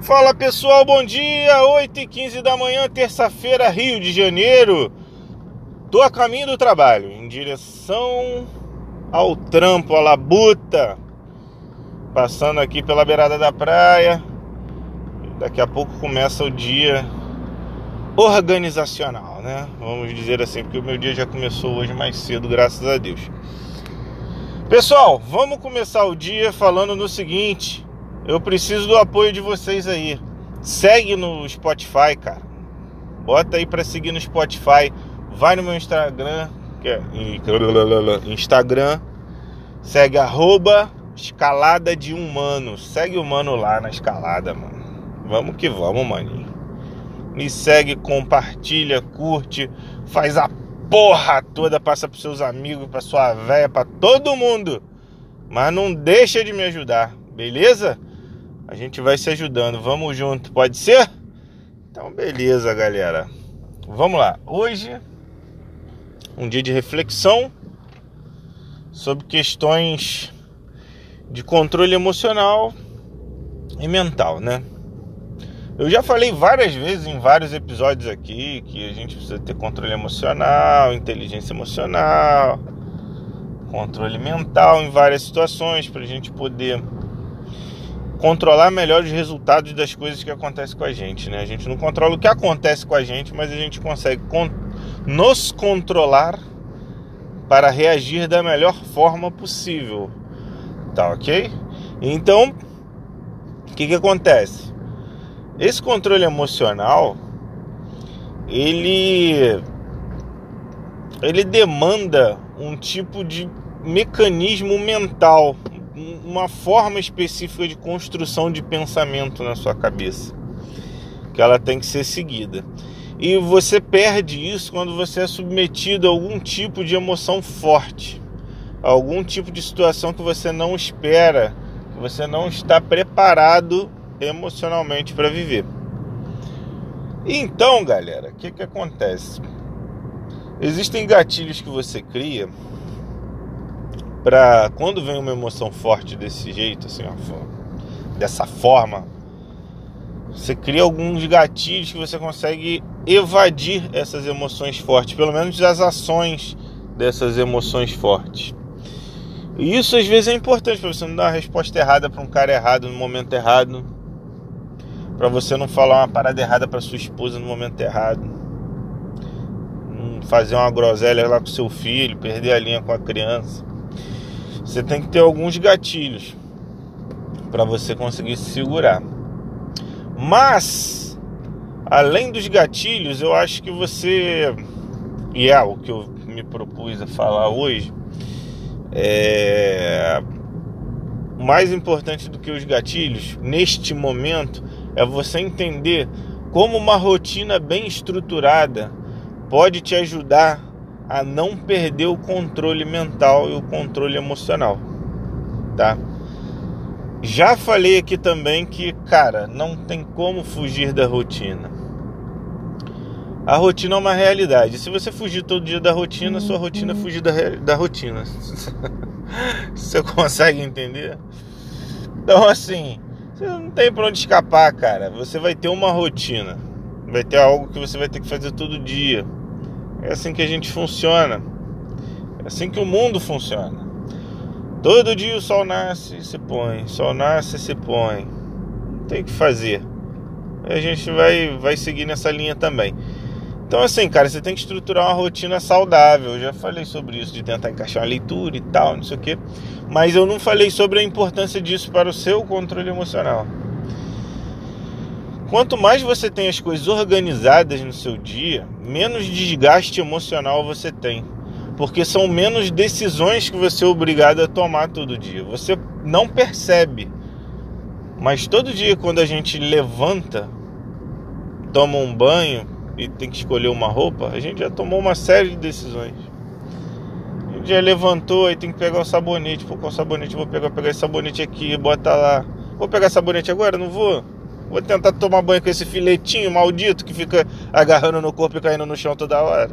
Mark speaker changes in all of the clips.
Speaker 1: Fala pessoal, bom dia! 8 e 15 da manhã, terça-feira, Rio de Janeiro. Tô a caminho do trabalho, em direção ao trampo, a labuta. Passando aqui pela beirada da praia. Daqui a pouco começa o dia organizacional, né? Vamos dizer assim, porque o meu dia já começou hoje mais cedo, graças a Deus. Pessoal, vamos começar o dia falando no seguinte eu preciso do apoio de vocês aí. Segue no Spotify, cara. Bota aí para seguir no Spotify. Vai no meu Instagram, que é Instagram. Segue arroba escalada de humano. Segue o mano lá na escalada, mano. Vamos que vamos, maninho. Me segue, compartilha, curte, faz a porra toda, passa pros seus amigos, pra sua véia, pra todo mundo. Mas não deixa de me ajudar, beleza? A gente vai se ajudando. Vamos junto, pode ser? Então, beleza, galera. Vamos lá. Hoje, um dia de reflexão sobre questões de controle emocional e mental, né? Eu já falei várias vezes em vários episódios aqui que a gente precisa ter controle emocional, inteligência emocional, controle mental em várias situações para a gente poder controlar melhor os resultados das coisas que acontecem com a gente, né? A gente não controla o que acontece com a gente, mas a gente consegue con nos controlar para reagir da melhor forma possível, tá ok? Então, o que que acontece? Esse controle emocional, ele ele demanda um tipo de mecanismo mental uma forma específica de construção de pensamento na sua cabeça, que ela tem que ser seguida. E você perde isso quando você é submetido a algum tipo de emoção forte, a algum tipo de situação que você não espera, que você não está preparado emocionalmente para viver. Então, galera, o que, que acontece? Existem gatilhos que você cria para quando vem uma emoção forte desse jeito, assim, ó, dessa forma, você cria alguns gatilhos que você consegue evadir essas emoções fortes, pelo menos as ações dessas emoções fortes. E isso às vezes é importante para você não dar uma resposta errada para um cara errado no momento errado, para você não falar uma parada errada para sua esposa no momento errado, fazer uma groselha lá com seu filho, perder a linha com a criança você tem que ter alguns gatilhos para você conseguir se segurar. Mas, além dos gatilhos, eu acho que você, e é o que eu me propus a falar hoje, é mais importante do que os gatilhos neste momento é você entender como uma rotina bem estruturada pode te ajudar a não perder o controle mental e o controle emocional, tá? Já falei aqui também que, cara, não tem como fugir da rotina. A rotina é uma realidade. Se você fugir todo dia da rotina, sua rotina é fugir da, da rotina. você consegue entender? Então, assim, você não tem pra onde escapar, cara. Você vai ter uma rotina. Vai ter algo que você vai ter que fazer todo dia é assim que a gente funciona. É assim que o mundo funciona. Todo dia o sol nasce e se põe, sol nasce e se põe. Tem que fazer. A gente vai, vai seguir nessa linha também. Então, assim, cara, você tem que estruturar uma rotina saudável. Eu já falei sobre isso, de tentar encaixar uma leitura e tal, não sei o quê. Mas eu não falei sobre a importância disso para o seu controle emocional. Quanto mais você tem as coisas organizadas no seu dia, menos desgaste emocional você tem. Porque são menos decisões que você é obrigado a tomar todo dia. Você não percebe. Mas todo dia, quando a gente levanta, toma um banho e tem que escolher uma roupa, a gente já tomou uma série de decisões. A gente já levantou e tem que pegar o sabonete. Pô, qual sabonete? Vou pegar, pegar esse sabonete aqui, bota lá. Vou pegar sabonete agora? Não vou. Vou tentar tomar banho com esse filetinho maldito que fica agarrando no corpo e caindo no chão toda hora.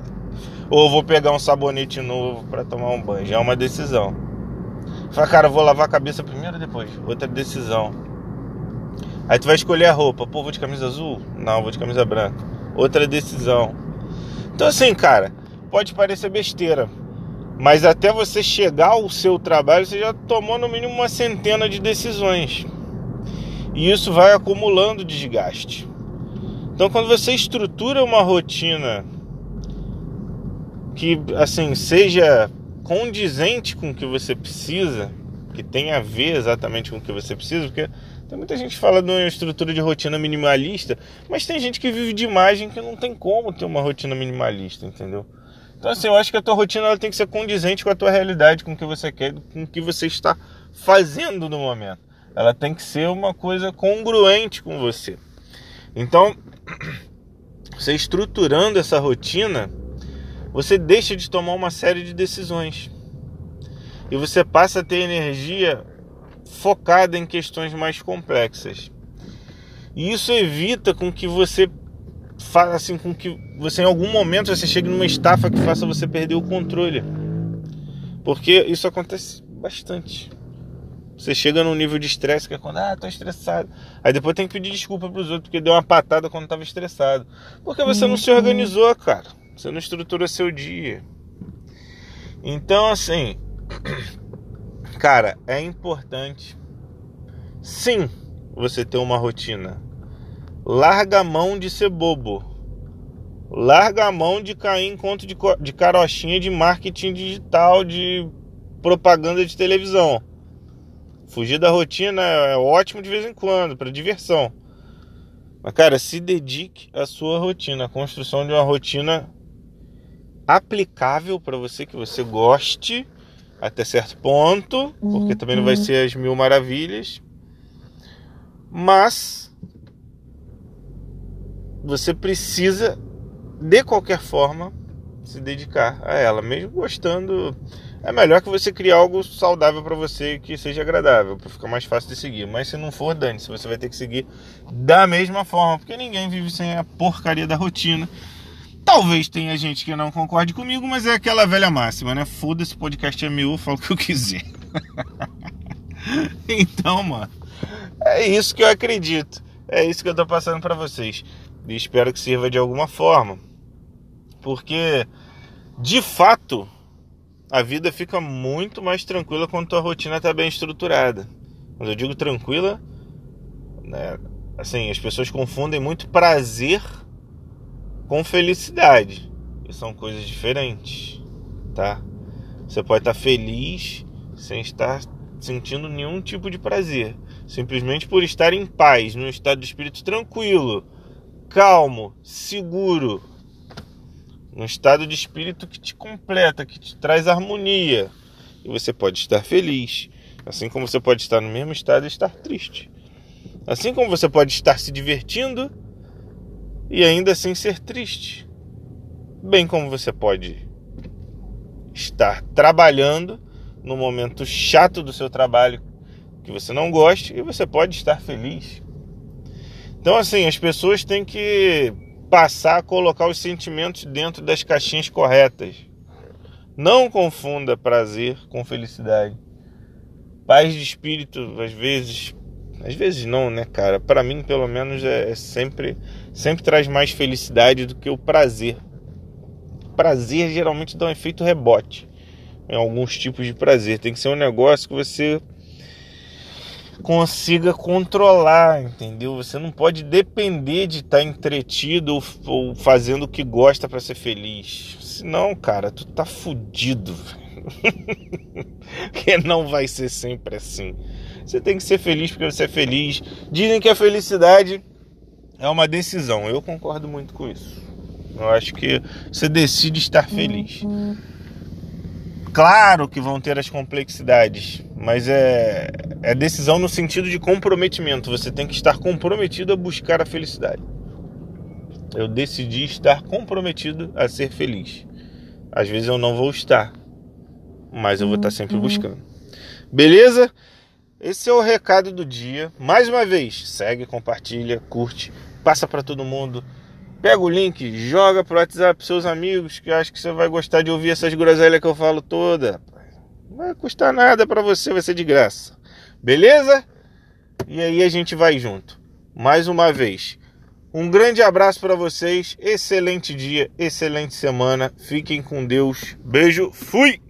Speaker 1: Ou vou pegar um sabonete novo para tomar um banho. Já é uma decisão. Fala, cara, vou lavar a cabeça primeiro depois? Outra decisão. Aí tu vai escolher a roupa. Pô, vou de camisa azul? Não, vou de camisa branca. Outra decisão. Então assim, cara, pode parecer besteira, mas até você chegar ao seu trabalho, você já tomou no mínimo uma centena de decisões. E isso vai acumulando desgaste. Então, quando você estrutura uma rotina que assim seja condizente com o que você precisa, que tenha a ver exatamente com o que você precisa, porque tem muita gente que fala de uma estrutura de rotina minimalista, mas tem gente que vive de imagem que não tem como ter uma rotina minimalista, entendeu? Então assim, eu acho que a tua rotina ela tem que ser condizente com a tua realidade, com o que você quer, com o que você está fazendo no momento. Ela tem que ser uma coisa congruente com você. Então, você estruturando essa rotina, você deixa de tomar uma série de decisões. E você passa a ter energia focada em questões mais complexas. E isso evita com que você faça assim com que você em algum momento você chegue numa estafa que faça você perder o controle. Porque isso acontece bastante. Você chega num nível de estresse que é quando, ah, tô estressado. Aí depois tem que pedir desculpa pros outros porque deu uma patada quando tava estressado. Porque você não se uhum. organizou, cara. Você não estrutura seu dia. Então, assim, cara, é importante sim você ter uma rotina. Larga a mão de ser bobo. Larga a mão de cair em conta de, de carochinha de marketing digital, de propaganda de televisão. Fugir da rotina é ótimo de vez em quando, para diversão. Mas, cara, se dedique à sua rotina, à construção de uma rotina aplicável para você, que você goste até certo ponto, porque uhum. também não vai ser as mil maravilhas, mas você precisa de qualquer forma se dedicar a ela, mesmo gostando. É melhor que você criar algo saudável para você que seja agradável, para ficar mais fácil de seguir. Mas se não for, dane-se, você vai ter que seguir da mesma forma, porque ninguém vive sem a porcaria da rotina Talvez tenha gente que não concorde comigo, mas é aquela velha máxima, né? Foda-se, podcast é meu, eu falo o que eu quiser. então, mano, é isso que eu acredito. É isso que eu tô passando para vocês. E espero que sirva de alguma forma. Porque, de fato, a vida fica muito mais tranquila quando tua rotina tá bem estruturada. Quando eu digo tranquila, né? Assim, as pessoas confundem muito prazer com felicidade. E são coisas diferentes, tá? Você pode estar feliz sem estar sentindo nenhum tipo de prazer, simplesmente por estar em paz, num estado de espírito tranquilo, calmo, seguro, num estado de espírito que te completa, que te traz harmonia. E você pode estar feliz, assim como você pode estar no mesmo estado e estar triste. Assim como você pode estar se divertindo e ainda assim ser triste. Bem como você pode estar trabalhando no momento chato do seu trabalho que você não goste e você pode estar feliz. Então assim, as pessoas têm que passar a colocar os sentimentos dentro das caixinhas corretas. Não confunda prazer com felicidade. Paz de espírito, às vezes, às vezes não, né, cara? Para mim, pelo menos, é, é sempre sempre traz mais felicidade do que o prazer. Prazer geralmente dá um efeito rebote em alguns tipos de prazer. Tem que ser um negócio que você consiga controlar, entendeu? Você não pode depender de estar entretido ou, fazendo o que gosta para ser feliz. Senão, cara, tu tá fudido. que não vai ser sempre assim. Você tem que ser feliz porque você é feliz. Dizem que a felicidade é uma decisão. Eu concordo muito com isso. Eu acho que você decide estar feliz. Claro que vão ter as complexidades, mas é, é decisão no sentido de comprometimento. Você tem que estar comprometido a buscar a felicidade. Eu decidi estar comprometido a ser feliz. Às vezes eu não vou estar, mas eu vou estar sempre buscando. Beleza? Esse é o recado do dia. Mais uma vez, segue, compartilha, curte, passa para todo mundo. Pega o link, joga pro WhatsApp seus amigos, que acho que você vai gostar de ouvir essas groselhas que eu falo toda. Não vai custar nada para você, vai ser de graça. Beleza? E aí a gente vai junto. mais uma vez. Um grande abraço para vocês, excelente dia, excelente semana. Fiquem com Deus. Beijo, fui!